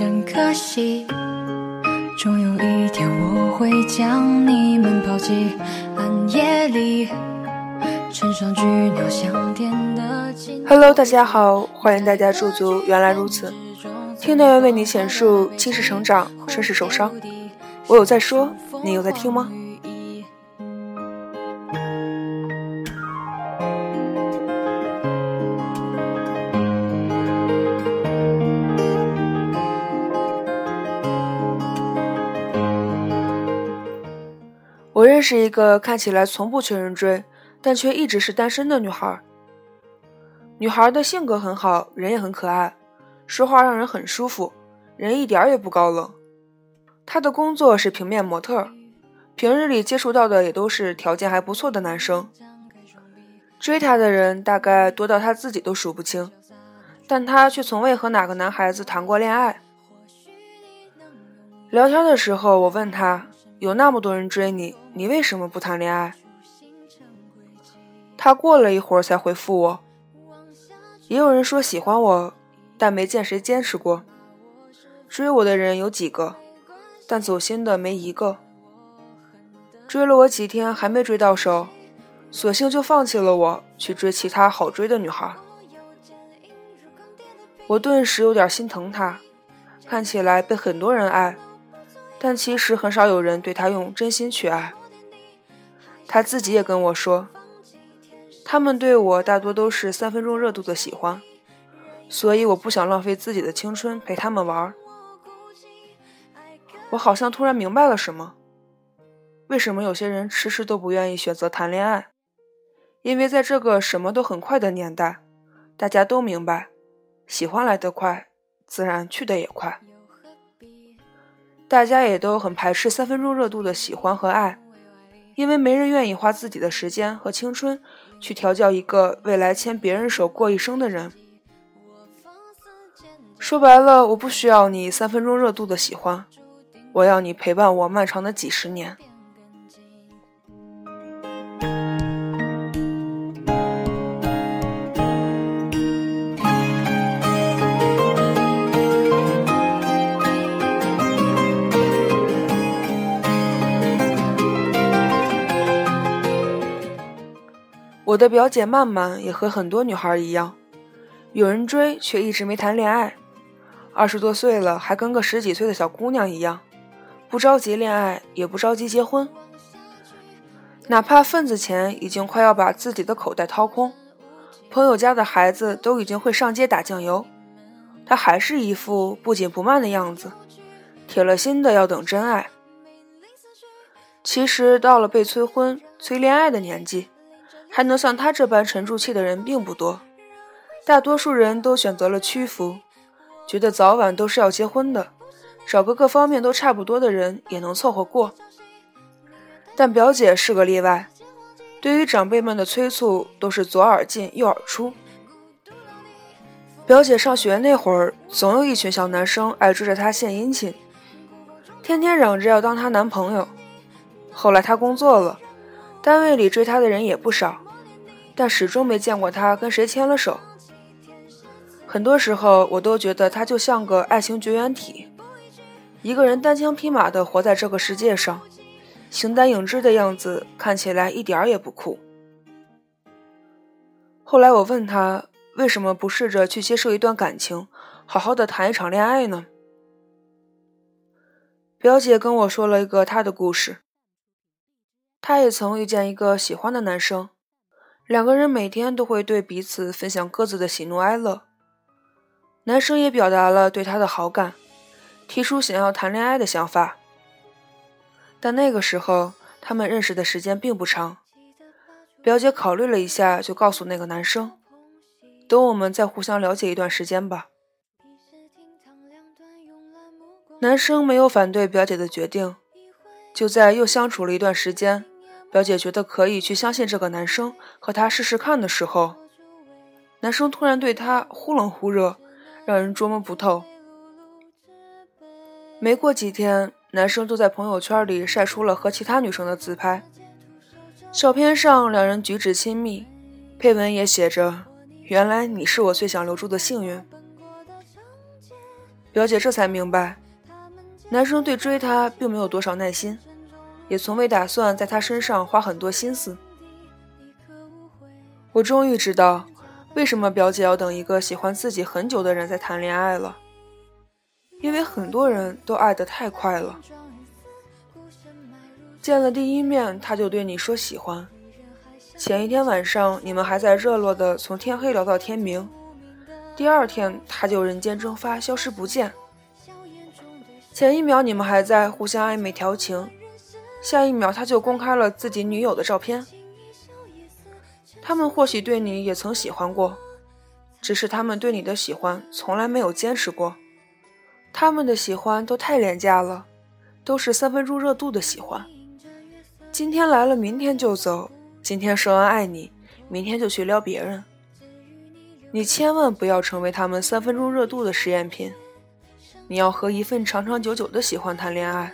真可惜。终有一天我会将你们抛弃，暗夜里乘上巨鸟向天的 Hello，大家好，欢迎大家驻足。原来如此，听的为你显述既是成长，却是受伤。我有在说，你有在听吗？我认识一个看起来从不缺人追，但却一直是单身的女孩。女孩的性格很好，人也很可爱，说话让人很舒服，人一点也不高冷。她的工作是平面模特，平日里接触到的也都是条件还不错的男生。追她的人大概多到她自己都数不清，但她却从未和哪个男孩子谈过恋爱。聊天的时候，我问她。有那么多人追你，你为什么不谈恋爱？他过了一会儿才回复我。也有人说喜欢我，但没见谁坚持过。追我的人有几个，但走心的没一个。追了我几天还没追到手，索性就放弃了我，去追其他好追的女孩。我顿时有点心疼他，看起来被很多人爱。但其实很少有人对他用真心去爱。他自己也跟我说，他们对我大多都是三分钟热度的喜欢，所以我不想浪费自己的青春陪他们玩。我好像突然明白了什么，为什么有些人迟迟都不愿意选择谈恋爱？因为在这个什么都很快的年代，大家都明白，喜欢来得快，自然去的也快。大家也都很排斥三分钟热度的喜欢和爱，因为没人愿意花自己的时间和青春去调教一个未来牵别人手过一生的人。说白了，我不需要你三分钟热度的喜欢，我要你陪伴我漫长的几十年。我的表姐曼曼也和很多女孩一样，有人追却一直没谈恋爱，二十多岁了还跟个十几岁的小姑娘一样，不着急恋爱也不着急结婚，哪怕份子钱已经快要把自己的口袋掏空，朋友家的孩子都已经会上街打酱油，她还是一副不紧不慢的样子，铁了心的要等真爱。其实到了被催婚、催恋爱的年纪。还能像他这般沉住气的人并不多，大多数人都选择了屈服，觉得早晚都是要结婚的，找个各方面都差不多的人也能凑合过。但表姐是个例外，对于长辈们的催促都是左耳进右耳出。表姐上学那会儿，总有一群小男生爱追着她献殷勤，天天嚷着要当她男朋友。后来她工作了。单位里追她的人也不少，但始终没见过她跟谁牵了手。很多时候，我都觉得她就像个爱情绝缘体，一个人单枪匹马地活在这个世界上，形单影只的样子看起来一点儿也不酷。后来我问她，为什么不试着去接受一段感情，好好的谈一场恋爱呢？表姐跟我说了一个她的故事。她也曾遇见一个喜欢的男生，两个人每天都会对彼此分享各自的喜怒哀乐。男生也表达了对她的好感，提出想要谈恋爱的想法。但那个时候他们认识的时间并不长，表姐考虑了一下，就告诉那个男生：“等我们再互相了解一段时间吧。”男生没有反对表姐的决定，就在又相处了一段时间。表姐觉得可以去相信这个男生，和他试试看的时候，男生突然对她忽冷忽热，让人捉摸不透。没过几天，男生就在朋友圈里晒出了和其他女生的自拍，照片上两人举止亲密，配文也写着：“原来你是我最想留住的幸运。”表姐这才明白，男生对追她并没有多少耐心，也从未打算在他身上花很多心思。我终于知道，为什么表姐要等一个喜欢自己很久的人再谈恋爱了。因为很多人都爱得太快了，见了第一面他就对你说喜欢，前一天晚上你们还在热络的从天黑聊到天明，第二天他就人间蒸发消失不见。前一秒你们还在互相暧昧调情，下一秒他就公开了自己女友的照片。他们或许对你也曾喜欢过，只是他们对你的喜欢从来没有坚持过。他们的喜欢都太廉价了，都是三分钟热度的喜欢。今天来了，明天就走；今天说完爱你，明天就去撩别人。你千万不要成为他们三分钟热度的实验品，你要和一份长长久久的喜欢谈恋爱。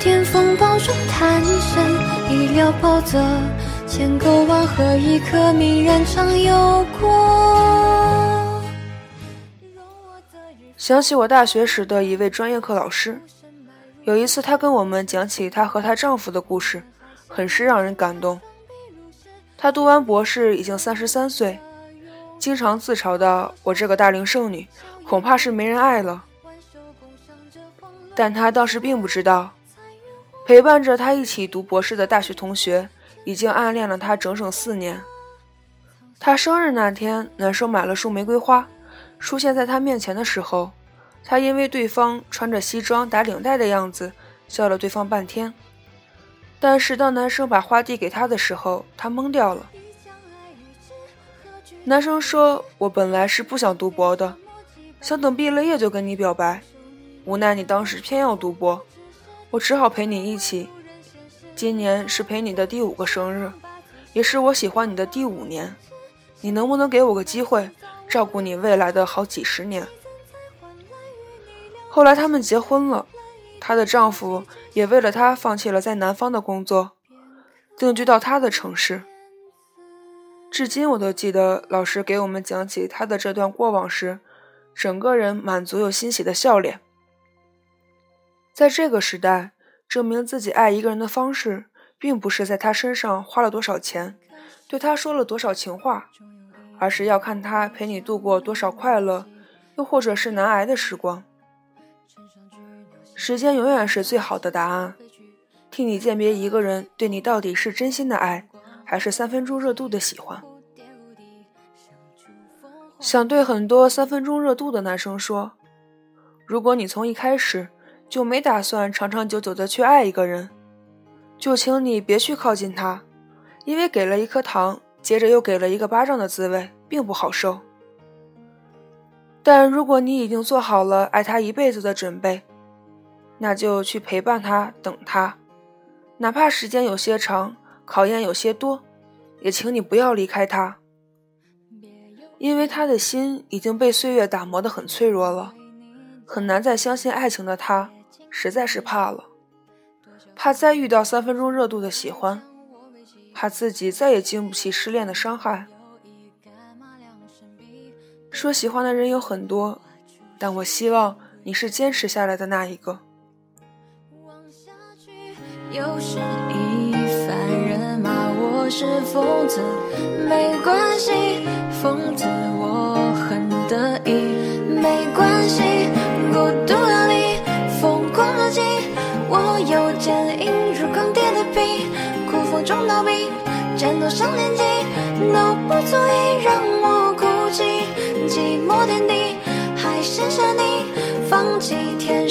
天风暴中贪生，一了波折，千沟万壑，一颗泯然长有过。想起我大学时的一位专业课老师，有一次她跟我们讲起她和她丈夫的故事，很是让人感动。她读完博士已经三十三岁，经常自嘲的：“我这个大龄剩女，恐怕是没人爱了。”但她当时并不知道，陪伴着他一起读博士的大学同学已经暗恋了他整整四年。他生日那天，男生买了束玫瑰花。出现在他面前的时候，他因为对方穿着西装打领带的样子，笑了对方半天。但是当男生把花递给他的时候，他懵掉了。男生说：“我本来是不想读博的，想等毕了业就跟你表白，无奈你当时偏要读博，我只好陪你一起。今年是陪你的第五个生日，也是我喜欢你的第五年，你能不能给我个机会？”照顾你未来的好几十年。后来他们结婚了，她的丈夫也为了她放弃了在南方的工作，定居到她的城市。至今我都记得老师给我们讲起她的这段过往时，整个人满足又欣喜的笑脸。在这个时代，证明自己爱一个人的方式，并不是在他身上花了多少钱，对他说了多少情话。而是要看他陪你度过多少快乐，又或者是难挨的时光。时间永远是最好的答案，替你鉴别一个人对你到底是真心的爱，还是三分钟热度的喜欢。想对很多三分钟热度的男生说：如果你从一开始就没打算长长久久的去爱一个人，就请你别去靠近他，因为给了一颗糖。接着又给了一个巴掌的滋味，并不好受。但如果你已经做好了爱他一辈子的准备，那就去陪伴他，等他，哪怕时间有些长，考验有些多，也请你不要离开他，因为他的心已经被岁月打磨得很脆弱了，很难再相信爱情的他，实在是怕了，怕再遇到三分钟热度的喜欢。怕自己再也经不起失恋的伤害。说喜欢的人有很多，但我希望你是坚持下来的那一个。又是一番人骂我是疯子，没关系，疯子我很得意，没关系，战斗上年纪都不足以让我哭泣。寂寞天地还剩下你，放弃天